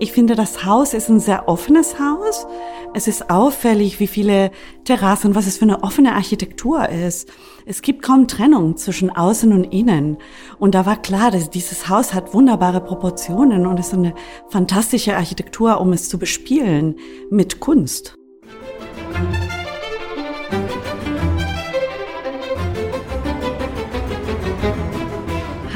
Ich finde, das Haus ist ein sehr offenes Haus. Es ist auffällig, wie viele Terrassen, was es für eine offene Architektur ist. Es gibt kaum Trennung zwischen Außen und Innen. Und da war klar, dass dieses Haus hat wunderbare Proportionen und ist eine fantastische Architektur, um es zu bespielen mit Kunst.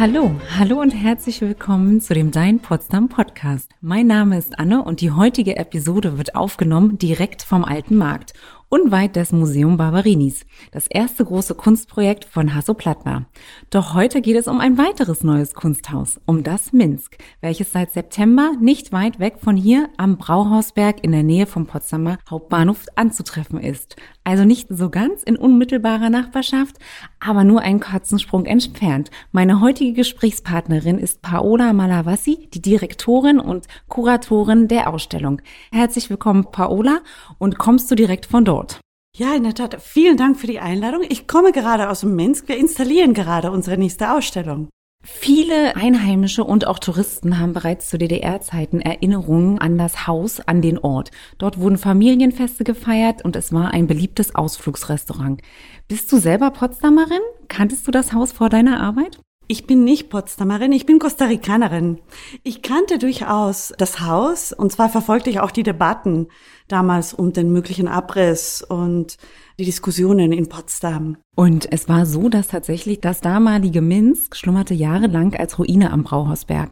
Hallo, hallo und herzlich willkommen zu dem Dein Potsdam Podcast. Mein Name ist Anne und die heutige Episode wird aufgenommen direkt vom Alten Markt unweit des Museum Barbarinis, das erste große Kunstprojekt von Hasso Plattner. Doch heute geht es um ein weiteres neues Kunsthaus, um das Minsk, welches seit September nicht weit weg von hier am Brauhausberg in der Nähe vom Potsdamer Hauptbahnhof anzutreffen ist. Also nicht so ganz in unmittelbarer Nachbarschaft, aber nur einen Katzensprung entfernt. Meine heutige Gesprächspartnerin ist Paola Malavassi, die Direktorin und Kuratorin der Ausstellung. Herzlich willkommen, Paola, und kommst du direkt von dort? Ja, in der Tat. Vielen Dank für die Einladung. Ich komme gerade aus dem Minsk. Wir installieren gerade unsere nächste Ausstellung. Viele Einheimische und auch Touristen haben bereits zu DDR-Zeiten Erinnerungen an das Haus, an den Ort. Dort wurden Familienfeste gefeiert und es war ein beliebtes Ausflugsrestaurant. Bist du selber Potsdamerin? Kanntest du das Haus vor deiner Arbeit? Ich bin nicht Potsdamerin, ich bin Costa Ricanerin. Ich kannte durchaus das Haus und zwar verfolgte ich auch die Debatten damals um den möglichen Abriss und die Diskussionen in Potsdam. Und es war so, dass tatsächlich das damalige Minsk schlummerte jahrelang als Ruine am Brauhausberg.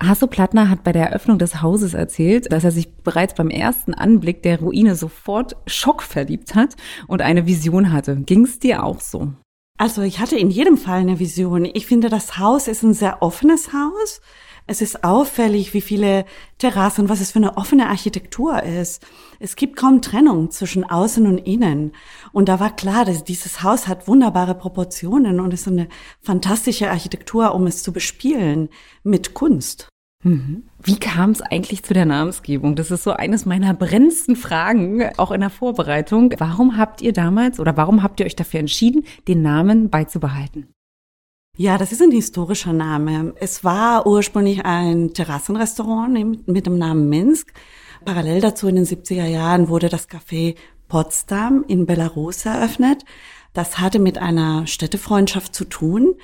Hasso Plattner hat bei der Eröffnung des Hauses erzählt, dass er sich bereits beim ersten Anblick der Ruine sofort schockverliebt hat und eine Vision hatte. Ging es dir auch so? Also ich hatte in jedem Fall eine Vision. Ich finde, das Haus ist ein sehr offenes Haus. Es ist auffällig, wie viele Terrassen, was es für eine offene Architektur ist. Es gibt kaum Trennung zwischen Außen und Innen. Und da war klar, dass dieses Haus hat wunderbare Proportionen und ist eine fantastische Architektur, um es zu bespielen mit Kunst. Mhm. Wie kam es eigentlich zu der Namensgebung? Das ist so eines meiner brennendsten Fragen, auch in der Vorbereitung. Warum habt ihr damals oder warum habt ihr euch dafür entschieden, den Namen beizubehalten? Ja, das ist ein historischer Name. Es war ursprünglich ein Terrassenrestaurant mit dem Namen Minsk. Parallel dazu in den 70er Jahren wurde das Café Potsdam in Belarus eröffnet. Das hatte mit einer Städtefreundschaft zu tun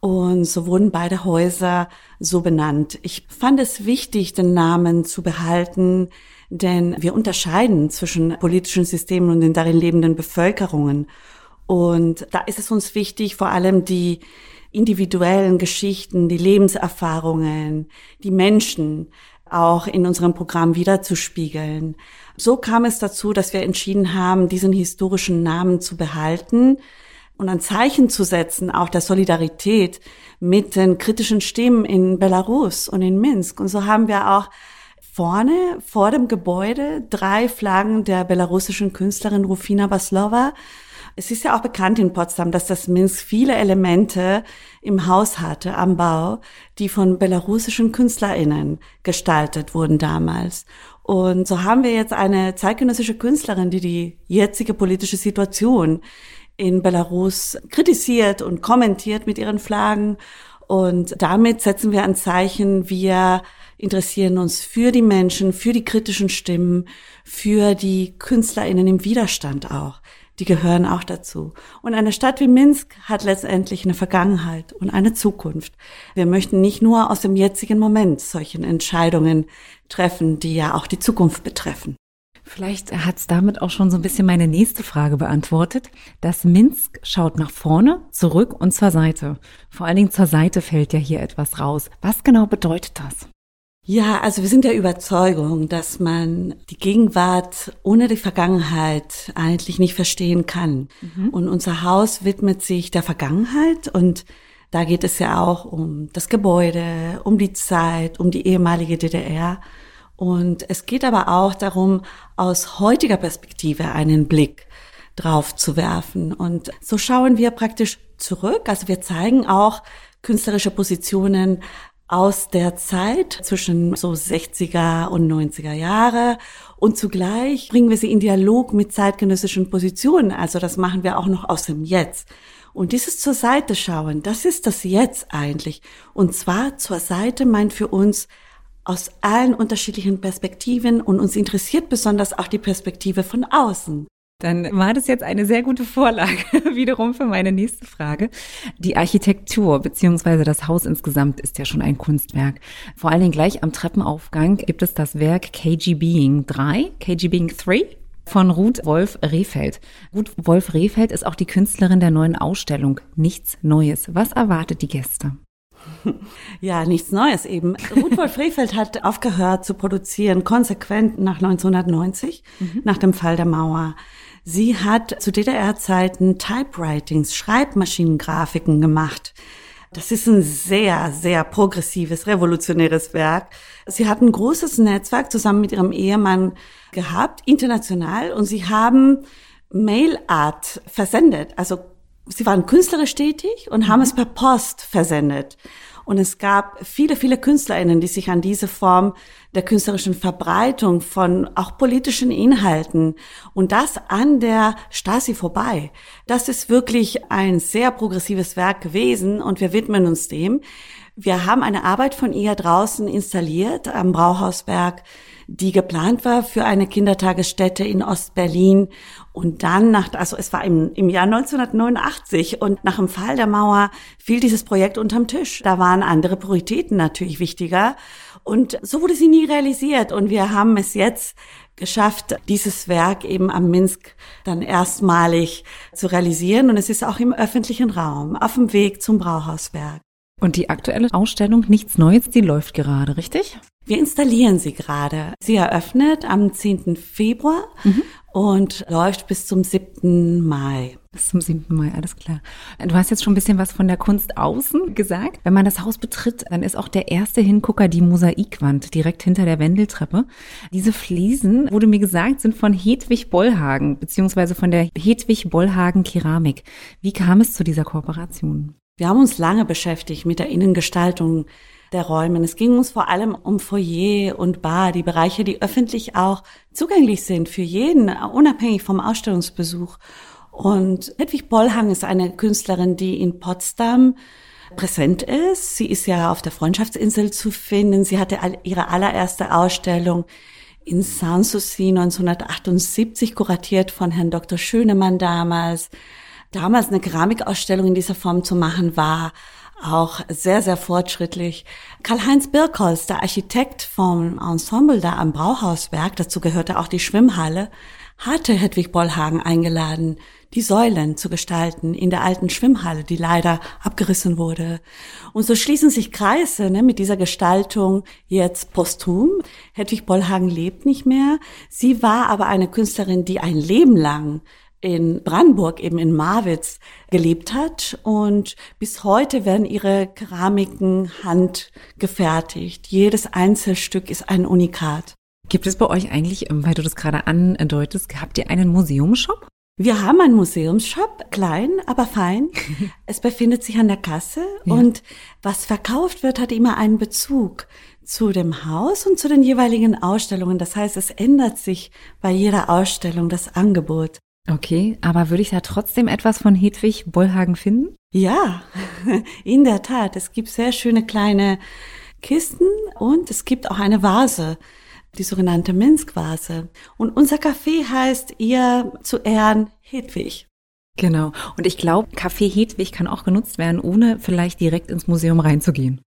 und so wurden beide Häuser so benannt. Ich fand es wichtig, den Namen zu behalten, denn wir unterscheiden zwischen politischen Systemen und den darin lebenden Bevölkerungen. Und da ist es uns wichtig, vor allem die individuellen Geschichten, die Lebenserfahrungen, die Menschen auch in unserem Programm wiederzuspiegeln. So kam es dazu, dass wir entschieden haben, diesen historischen Namen zu behalten und ein Zeichen zu setzen, auch der Solidarität mit den kritischen Stimmen in Belarus und in Minsk. Und so haben wir auch vorne vor dem Gebäude drei Flaggen der belarussischen Künstlerin Rufina Baslova. Es ist ja auch bekannt in Potsdam, dass das Minsk viele Elemente im Haus hatte, am Bau, die von belarussischen KünstlerInnen gestaltet wurden damals. Und so haben wir jetzt eine zeitgenössische Künstlerin, die die jetzige politische Situation in Belarus kritisiert und kommentiert mit ihren Flaggen. Und damit setzen wir ein Zeichen, wir interessieren uns für die Menschen, für die kritischen Stimmen, für die KünstlerInnen im Widerstand auch. Die gehören auch dazu. Und eine Stadt wie Minsk hat letztendlich eine Vergangenheit und eine Zukunft. Wir möchten nicht nur aus dem jetzigen Moment solchen Entscheidungen treffen, die ja auch die Zukunft betreffen. Vielleicht hat es damit auch schon so ein bisschen meine nächste Frage beantwortet. Das Minsk schaut nach vorne, zurück und zur Seite. Vor allen Dingen zur Seite fällt ja hier etwas raus. Was genau bedeutet das? Ja, also wir sind der Überzeugung, dass man die Gegenwart ohne die Vergangenheit eigentlich nicht verstehen kann. Mhm. Und unser Haus widmet sich der Vergangenheit und da geht es ja auch um das Gebäude, um die Zeit, um die ehemalige DDR. Und es geht aber auch darum, aus heutiger Perspektive einen Blick drauf zu werfen. Und so schauen wir praktisch zurück. Also wir zeigen auch künstlerische Positionen aus der Zeit zwischen so 60er und 90er Jahre und zugleich bringen wir sie in Dialog mit zeitgenössischen Positionen. Also das machen wir auch noch aus dem Jetzt. Und dieses zur Seite schauen, das ist das Jetzt eigentlich. Und zwar zur Seite meint für uns aus allen unterschiedlichen Perspektiven und uns interessiert besonders auch die Perspektive von außen. Dann war das jetzt eine sehr gute Vorlage wiederum für meine nächste Frage. Die Architektur beziehungsweise das Haus insgesamt ist ja schon ein Kunstwerk. Vor allen Dingen gleich am Treppenaufgang gibt es das Werk KG Being 3, KG Being 3 von Ruth Wolf Rehfeld. Ruth Wolf Rehfeld ist auch die Künstlerin der neuen Ausstellung Nichts Neues. Was erwartet die Gäste? Ja, nichts Neues eben. Rudolf Rehfeld hat aufgehört zu produzieren, konsequent nach 1990, mhm. nach dem Fall der Mauer. Sie hat zu DDR-Zeiten Typewritings, Schreibmaschinengrafiken gemacht. Das ist ein sehr, sehr progressives, revolutionäres Werk. Sie hat ein großes Netzwerk zusammen mit ihrem Ehemann gehabt, international, und sie haben Mailart versendet. Also sie waren künstlerisch tätig und haben mhm. es per Post versendet. Und es gab viele, viele KünstlerInnen, die sich an diese Form der künstlerischen Verbreitung von auch politischen Inhalten und das an der Stasi vorbei. Das ist wirklich ein sehr progressives Werk gewesen und wir widmen uns dem. Wir haben eine Arbeit von ihr draußen installiert am Brauhausberg die geplant war für eine Kindertagesstätte in Ostberlin. Und dann nach, also es war im, im Jahr 1989 und nach dem Fall der Mauer fiel dieses Projekt unterm Tisch. Da waren andere Prioritäten natürlich wichtiger. Und so wurde sie nie realisiert. Und wir haben es jetzt geschafft, dieses Werk eben am Minsk dann erstmalig zu realisieren. Und es ist auch im öffentlichen Raum, auf dem Weg zum Brauhausberg. Und die aktuelle Ausstellung Nichts Neues, die läuft gerade, richtig? Wir installieren sie gerade. Sie eröffnet am 10. Februar mhm. und läuft bis zum 7. Mai. Bis zum 7. Mai, alles klar. Du hast jetzt schon ein bisschen was von der Kunst außen gesagt. Wenn man das Haus betritt, dann ist auch der erste Hingucker die Mosaikwand direkt hinter der Wendeltreppe. Diese Fliesen, wurde mir gesagt, sind von Hedwig Bollhagen, beziehungsweise von der Hedwig Bollhagen Keramik. Wie kam es zu dieser Kooperation? Wir haben uns lange beschäftigt mit der Innengestaltung der Räumen. Es ging uns vor allem um Foyer und Bar, die Bereiche, die öffentlich auch zugänglich sind für jeden, unabhängig vom Ausstellungsbesuch. Und Hedwig Bollhang ist eine Künstlerin, die in Potsdam präsent ist. Sie ist ja auf der Freundschaftsinsel zu finden. Sie hatte ihre allererste Ausstellung in Sanssouci 1978 kuratiert von Herrn Dr. Schönemann damals. Damals eine Keramikausstellung in dieser Form zu machen war auch sehr, sehr fortschrittlich. Karl-Heinz Birkholz, der Architekt vom Ensemble da am Brauhauswerk, dazu gehörte auch die Schwimmhalle, hatte Hedwig Bollhagen eingeladen, die Säulen zu gestalten in der alten Schwimmhalle, die leider abgerissen wurde. Und so schließen sich Kreise ne, mit dieser Gestaltung jetzt posthum. Hedwig Bollhagen lebt nicht mehr. Sie war aber eine Künstlerin, die ein Leben lang in Brandenburg, eben in Marwitz, gelebt hat. Und bis heute werden ihre Keramiken handgefertigt. Jedes Einzelstück ist ein Unikat. Gibt es bei euch eigentlich, ähm, weil du das gerade andeutest, habt ihr einen Museumshop? Wir haben einen Museumsshop, klein, aber fein. es befindet sich an der Kasse ja. und was verkauft wird, hat immer einen Bezug zu dem Haus und zu den jeweiligen Ausstellungen. Das heißt, es ändert sich bei jeder Ausstellung das Angebot. Okay, aber würde ich da trotzdem etwas von Hedwig Bollhagen finden? Ja, in der Tat. Es gibt sehr schöne kleine Kisten und es gibt auch eine Vase, die sogenannte Minsk-Vase. Und unser Café heißt ihr zu Ehren Hedwig. Genau. Und ich glaube, Café Hedwig kann auch genutzt werden, ohne vielleicht direkt ins Museum reinzugehen.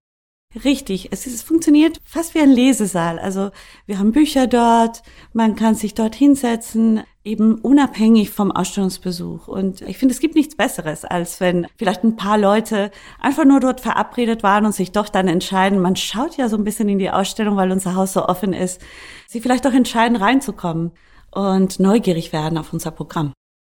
Richtig, es, ist, es funktioniert fast wie ein Lesesaal. Also wir haben Bücher dort, man kann sich dort hinsetzen, eben unabhängig vom Ausstellungsbesuch. Und ich finde, es gibt nichts Besseres, als wenn vielleicht ein paar Leute einfach nur dort verabredet waren und sich doch dann entscheiden, man schaut ja so ein bisschen in die Ausstellung, weil unser Haus so offen ist, sie vielleicht doch entscheiden, reinzukommen und neugierig werden auf unser Programm.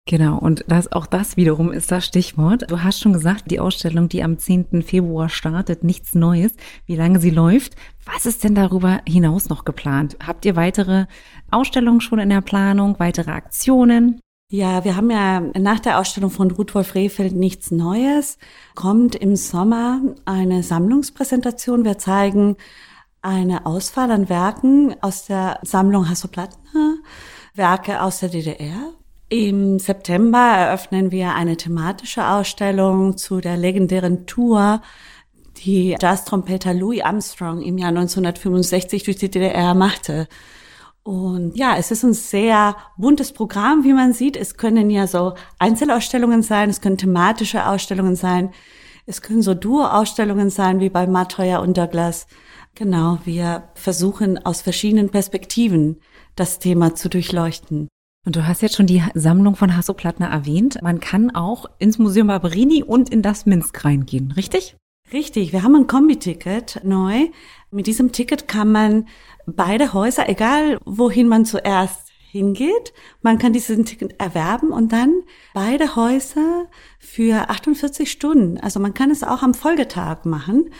Genau, und das, auch das wiederum ist das Stichwort. Du hast schon gesagt, die Ausstellung, die am 10. Februar startet, nichts Neues, wie lange sie läuft. Was ist denn darüber hinaus noch geplant? Habt ihr weitere Ausstellungen schon in der Planung, weitere Aktionen? Ja, wir haben ja nach der Ausstellung von Rudolf Rehfeld nichts Neues. Kommt im Sommer eine Sammlungspräsentation. Wir zeigen eine Auswahl an Werken aus der Sammlung Hasso-Plattner, Werke aus der DDR im September eröffnen wir eine thematische Ausstellung zu der legendären Tour, die Jazztrompeter Louis Armstrong im Jahr 1965 durch die DDR machte. Und ja, es ist ein sehr buntes Programm, wie man sieht. Es können ja so Einzelausstellungen sein, es können thematische Ausstellungen sein, es können so Duo-Ausstellungen sein, wie bei Matoya und Douglas. Genau, wir versuchen aus verschiedenen Perspektiven das Thema zu durchleuchten. Und du hast jetzt schon die Sammlung von Hasso Plattner erwähnt. Man kann auch ins Museum Barberini und in das Minsk reingehen, richtig? Richtig, wir haben ein Kombi-Ticket neu. Mit diesem Ticket kann man beide Häuser, egal wohin man zuerst hingeht, man kann diesen Ticket erwerben und dann beide Häuser für 48 Stunden. Also man kann es auch am Folgetag machen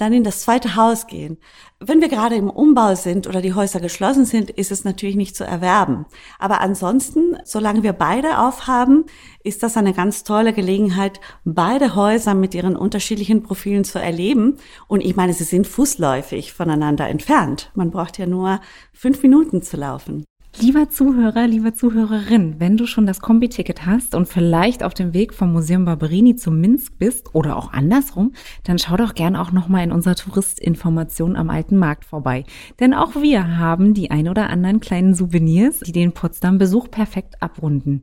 dann in das zweite Haus gehen. Wenn wir gerade im Umbau sind oder die Häuser geschlossen sind, ist es natürlich nicht zu erwerben. Aber ansonsten, solange wir beide aufhaben, ist das eine ganz tolle Gelegenheit, beide Häuser mit ihren unterschiedlichen Profilen zu erleben. Und ich meine, sie sind fußläufig voneinander entfernt. Man braucht ja nur fünf Minuten zu laufen. Lieber Zuhörer, liebe Zuhörerin, wenn du schon das Kombi-Ticket hast und vielleicht auf dem Weg vom Museum Barberini zum Minsk bist oder auch andersrum, dann schau doch gern auch nochmal in unserer Touristinformation am Alten Markt vorbei. Denn auch wir haben die ein oder anderen kleinen Souvenirs, die den Potsdam-Besuch perfekt abrunden.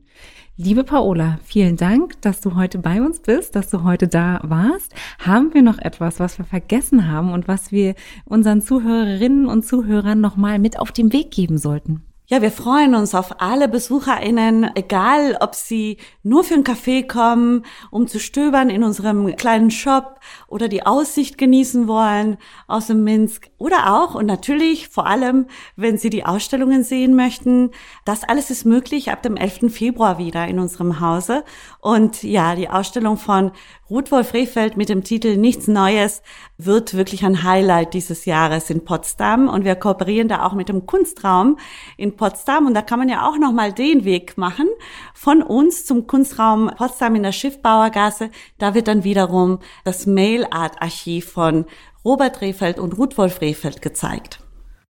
Liebe Paola, vielen Dank, dass du heute bei uns bist, dass du heute da warst. Haben wir noch etwas, was wir vergessen haben und was wir unseren Zuhörerinnen und Zuhörern nochmal mit auf den Weg geben sollten? Ja, wir freuen uns auf alle BesucherInnen, egal ob sie nur für einen Kaffee kommen, um zu stöbern in unserem kleinen Shop oder die Aussicht genießen wollen aus dem Minsk oder auch und natürlich vor allem, wenn sie die Ausstellungen sehen möchten. Das alles ist möglich ab dem 11. Februar wieder in unserem Hause. Und ja, die Ausstellung von Ruth Wolf Rehfeld mit dem Titel Nichts Neues wird wirklich ein Highlight dieses Jahres in Potsdam und wir kooperieren da auch mit dem Kunstraum in Potsdam und da kann man ja auch noch mal den Weg machen von uns zum Kunstraum Potsdam in der Schiffbauergasse. Da wird dann wiederum das Mail Art Archiv von Robert Rehfeld und Ruth Wolf Rehfeld gezeigt.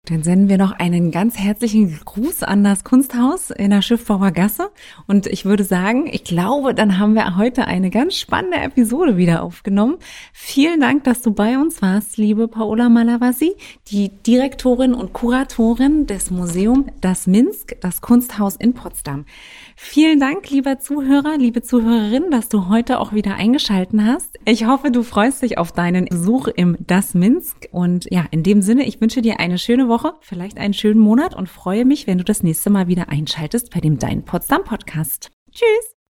Dann senden wir noch einen ganz herzlichen Gruß an das Kunsthaus in der Schiffbauer Gasse. Und ich würde sagen, ich glaube, dann haben wir heute eine ganz spannende Episode wieder aufgenommen. Vielen Dank, dass du bei uns warst, liebe Paola Malavasi, die Direktorin und Kuratorin des Museum Das Minsk, das Kunsthaus in Potsdam. Vielen Dank, lieber Zuhörer, liebe Zuhörerin, dass du heute auch wieder eingeschalten hast. Ich hoffe, du freust dich auf deinen Besuch im Das Minsk. Und ja, in dem Sinne, ich wünsche dir eine schöne Woche, vielleicht einen schönen Monat und freue mich, wenn du das nächste Mal wieder einschaltest bei dem Dein Potsdam Podcast. Tschüss!